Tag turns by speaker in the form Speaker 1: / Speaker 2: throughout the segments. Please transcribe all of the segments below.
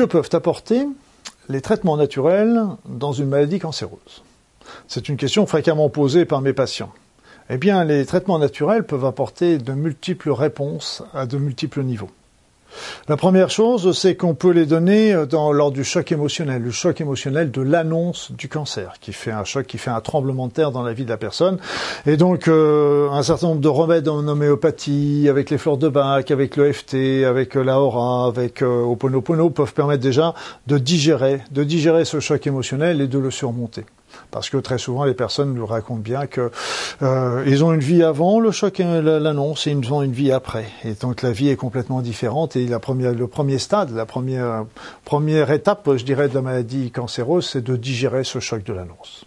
Speaker 1: Que peuvent apporter les traitements naturels dans une maladie cancéreuse? C'est une question fréquemment posée par mes patients. Eh bien, les traitements naturels peuvent apporter de multiples réponses à de multiples niveaux. La première chose, c'est qu'on peut les donner euh, dans, lors du choc émotionnel, le choc émotionnel de l'annonce du cancer, qui fait un choc, qui fait un tremblement de terre dans la vie de la personne. Et donc, euh, un certain nombre de remèdes en homéopathie, avec les fleurs de bac, avec le FT, avec euh, la aura, avec euh, Oponopono, peuvent permettre déjà de digérer, de digérer ce choc émotionnel et de le surmonter parce que très souvent les personnes nous racontent bien que euh, ils ont une vie avant le choc, l'annonce, et ils ont une vie après. Et donc la vie est complètement différente. Et la première, le premier stade, la première première étape, je dirais, de la maladie cancéreuse, c'est de digérer ce choc de l'annonce.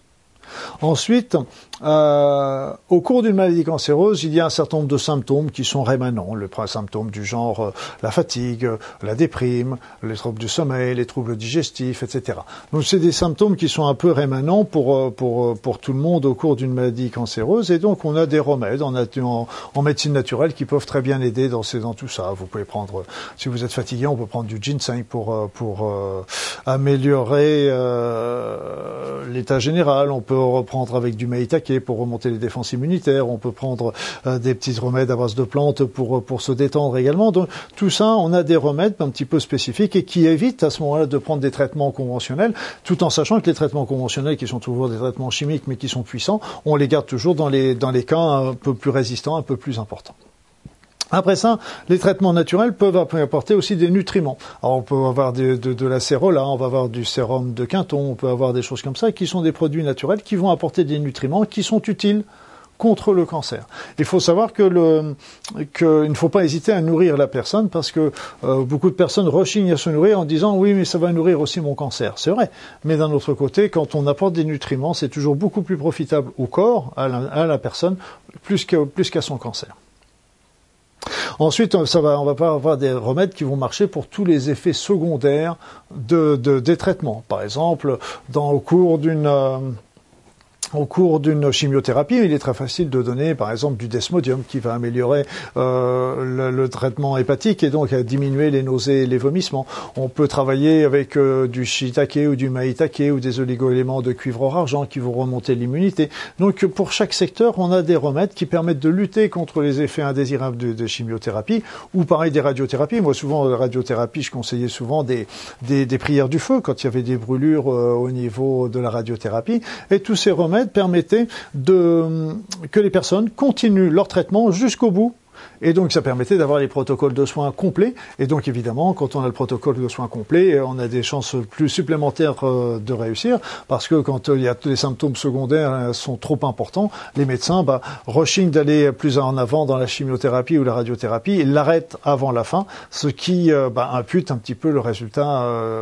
Speaker 1: Ensuite, euh, au cours d'une maladie cancéreuse, il y a un certain nombre de symptômes qui sont rémanents. Les symptômes du genre euh, la fatigue, la déprime, les troubles du sommeil, les troubles digestifs, etc. Donc c'est des symptômes qui sont un peu rémanents pour, euh, pour, euh, pour tout le monde au cours d'une maladie cancéreuse. Et donc on a des remèdes en, en, en, médecine naturelle qui peuvent très bien aider dans, dans tout ça. Vous pouvez prendre, si vous êtes fatigué, on peut prendre du ginseng pour, pour améliorer l'état général. On peut reprendre avec du maïtake pour remonter les défenses immunitaires. On peut prendre euh, des petits remèdes à base de plantes pour, euh, pour se détendre également. Donc tout ça, on a des remèdes un petit peu spécifiques et qui évitent à ce moment-là de prendre des traitements conventionnels, tout en sachant que les traitements conventionnels, qui sont toujours des traitements chimiques mais qui sont puissants, on les garde toujours dans les, dans les cas un peu plus résistants, un peu plus importants. Après ça, les traitements naturels peuvent apporter aussi des nutriments. Alors on peut avoir de, la cérola, on va avoir du sérum de Quinton, on peut avoir des choses comme ça qui sont des produits naturels qui vont apporter des nutriments qui sont utiles contre le cancer. Il faut savoir que le qu'il ne faut pas hésiter à nourrir la personne parce que euh, beaucoup de personnes rechignent à se nourrir en disant oui mais ça va nourrir aussi mon cancer. C'est vrai. Mais d'un autre côté, quand on apporte des nutriments, c'est toujours beaucoup plus profitable au corps, à la, personne, plus qu'à son cancer. Ensuite, ça va, on va pas avoir des remèdes qui vont marcher pour tous les effets secondaires de, de des traitements. Par exemple, dans, au cours d'une euh, au cours d'une chimiothérapie, il est très facile de donner, par exemple, du desmodium qui va améliorer euh, le, traitement hépatique et donc diminuer les nausées et les vomissements. On peut travailler avec euh, du shiitake ou du maïtake ou des oligoéléments de cuivre argent qui vont remonter l'immunité. Donc, pour chaque secteur, on a des remèdes qui permettent de lutter contre les effets indésirables de, de chimiothérapie ou pareil des radiothérapies. Moi, souvent, la radiothérapie, je conseillais souvent des, des, des prières du feu quand il y avait des brûlures euh, au niveau de la radiothérapie. Et tous ces remèdes permettait de, que les personnes continuent leur traitement jusqu'au bout et donc ça permettait d'avoir les protocoles de soins complets. Et donc évidemment, quand on a le protocole de soins complet, on a des chances plus supplémentaires euh, de réussir, parce que quand il y a les symptômes secondaires euh, sont trop importants, les médecins bah, rechignent d'aller plus en avant dans la chimiothérapie ou la radiothérapie et l'arrêtent avant la fin, ce qui euh, bah, impute un petit peu le résultat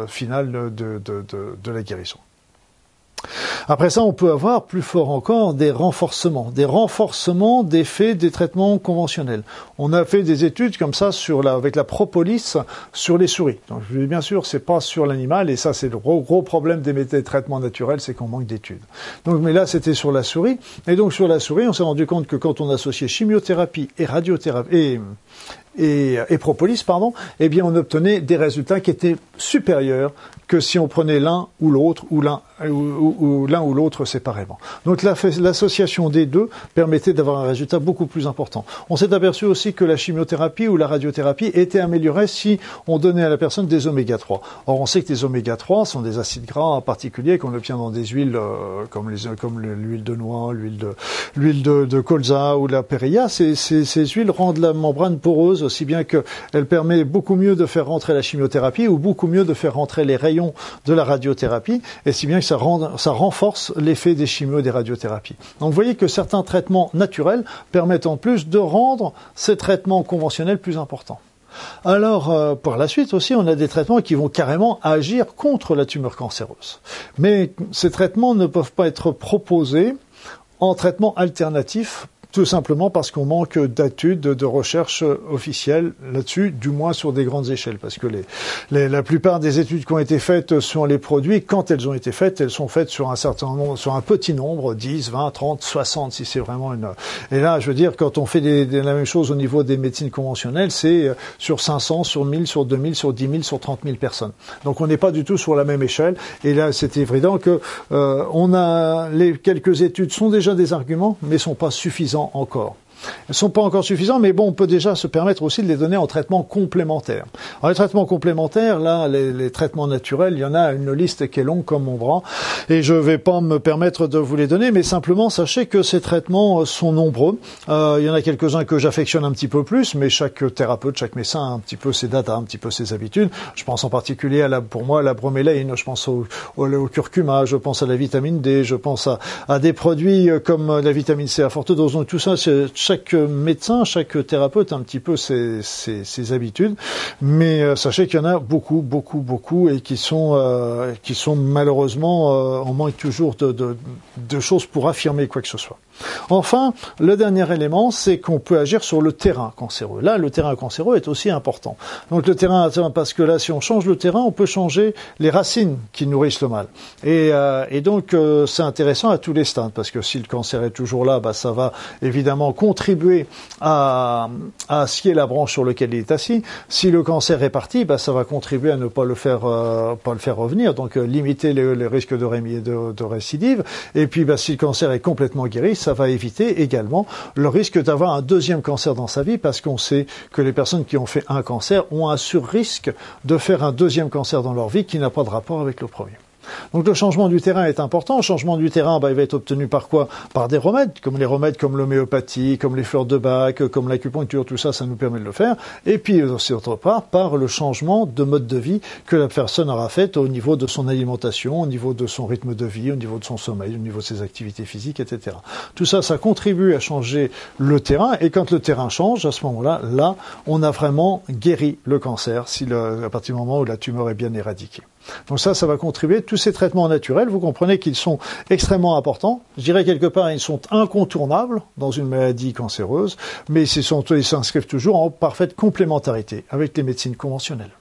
Speaker 1: final de, de, de la guérison. Après ça, on peut avoir plus fort encore des renforcements, des renforcements d'effets des traitements conventionnels. On a fait des études comme ça avec la propolis sur les souris. Donc, bien sûr, c'est pas sur l'animal, et ça, c'est le gros, problème des, des traitements naturels, c'est qu'on manque d'études. Donc, mais là, c'était sur la souris. Et donc, sur la souris, on s'est rendu compte que quand on associait chimiothérapie et radiothérapie et, et, et, propolis, pardon, eh bien, on obtenait des résultats qui étaient supérieurs que si on prenait l'un ou l'autre ou l'un ou, ou, l'autre séparément. Donc l'association des deux permettait d'avoir un résultat beaucoup plus important. On s'est aperçu aussi que la chimiothérapie ou la radiothérapie était améliorée si on donnait à la personne des oméga 3. Or on sait que les oméga 3 sont des acides gras particuliers qu'on obtient dans des huiles euh, comme l'huile de noix, l'huile de colza ou la périlla. Ces, huiles rendent la membrane poreuse aussi bien qu'elle permet beaucoup mieux de faire rentrer la chimiothérapie ou beaucoup mieux de faire rentrer les rayons de la radiothérapie, et si bien que ça, renforce l'effet des chimios et des radiothérapies. Donc vous voyez que certains traitements naturels permettent en plus de rendre ces traitements conventionnels plus importants. Alors, euh, par la suite aussi, on a des traitements qui vont carrément agir contre la tumeur cancéreuse. Mais ces traitements ne peuvent pas être proposés en traitement alternatif tout simplement parce qu'on manque d'études, de recherche officielles là-dessus, du moins sur des grandes échelles, parce que les, la plupart des études qui ont été faites sur les produits, quand elles ont été faites, elles sont faites sur un certain nombre, sur un petit nombre, 10, 20, 30, 60, si c'est vraiment une. Et là, je veux dire, quand on fait la même chose au niveau des médecines conventionnelles, c'est euh, sur 500, sur 1000, sur 2000, sur 10 000, sur 30 000 personnes. Donc on n'est pas du tout sur la même échelle. Et là, c'est évident que euh, on a les quelques études sont déjà des arguments, mais sont pas suffisants encore. Elles ne sont pas encore suffisantes, mais bon, on peut déjà se permettre aussi de les donner en traitement complémentaire. Alors, les traitements complémentaires, là, les, traitements naturels, il y en a une liste qui est longue comme mon bras, et je ne vais pas me permettre de vous les donner, mais simplement sachez que ces traitements sont nombreux. Euh, il y en a quelques-uns que j'affectionne un petit peu plus, mais chaque thérapeute, chaque médecin a un petit peu ses datas, un petit peu ses habitudes. Je pense en particulier à la, pour moi, la bromélaïne, je pense au, curcuma, je pense à la vitamine D, je pense à, à des produits comme la vitamine C à forte dose. Donc tout ça, c'est chaque médecin, chaque thérapeute a un petit peu ses, habitudes, mais euh, sachez qu'il y en a beaucoup, beaucoup, beaucoup, et qui sont, euh, qui sont malheureusement, euh, on manque toujours de, choses pour affirmer quoi que ce soit. Enfin, le dernier élément, c'est qu'on peut agir sur le terrain cancéreux. Là, le terrain cancéreux est aussi important. Donc le terrain, parce que là, si on change le terrain, on peut changer les racines qui nourrissent le mal. Et, euh, donc, euh, c'est intéressant à tous les stades, parce que si le cancer est toujours là, bah, ça va évidemment contribuer à, à scier la branche sur laquelle il est assis. Si le cancer est parti, bah, ça va contribuer à ne pas le faire, euh, pas le faire revenir, donc limiter les, risques de, de, de, récidive. Et puis, bah, si le cancer est complètement guéri, ça va éviter également le risque d'avoir un deuxième cancer dans sa vie parce qu'on sait que les personnes qui ont fait un cancer ont un sur-risque de faire un deuxième cancer dans leur vie qui n'a pas de rapport avec le premier. Donc le changement du terrain est important. Le changement du terrain, bah, il va être obtenu par quoi? Par des remèdes, comme les remèdes comme l'homéopathie, comme les fleurs de bac, comme l'acupuncture, tout ça, ça nous permet de le faire. Et puis aussi autre part, par le changement de mode de vie que la personne aura fait au niveau de son alimentation, au niveau de son rythme de vie, au niveau de son sommeil, au niveau de ses activités physiques, etc. Tout ça, ça contribue à changer le terrain. Et quand le terrain change, à ce moment-là, là, on a vraiment guéri le cancer, si à partir du moment où la tumeur est bien éradiquée. Donc ça, ça va contribuer. Tous ces traitements naturels, vous comprenez qu'ils sont extrêmement importants. Je dirais quelque part, ils sont incontournables dans une maladie cancéreuse, mais ils s'inscrivent toujours en parfaite complémentarité avec les médecines conventionnelles.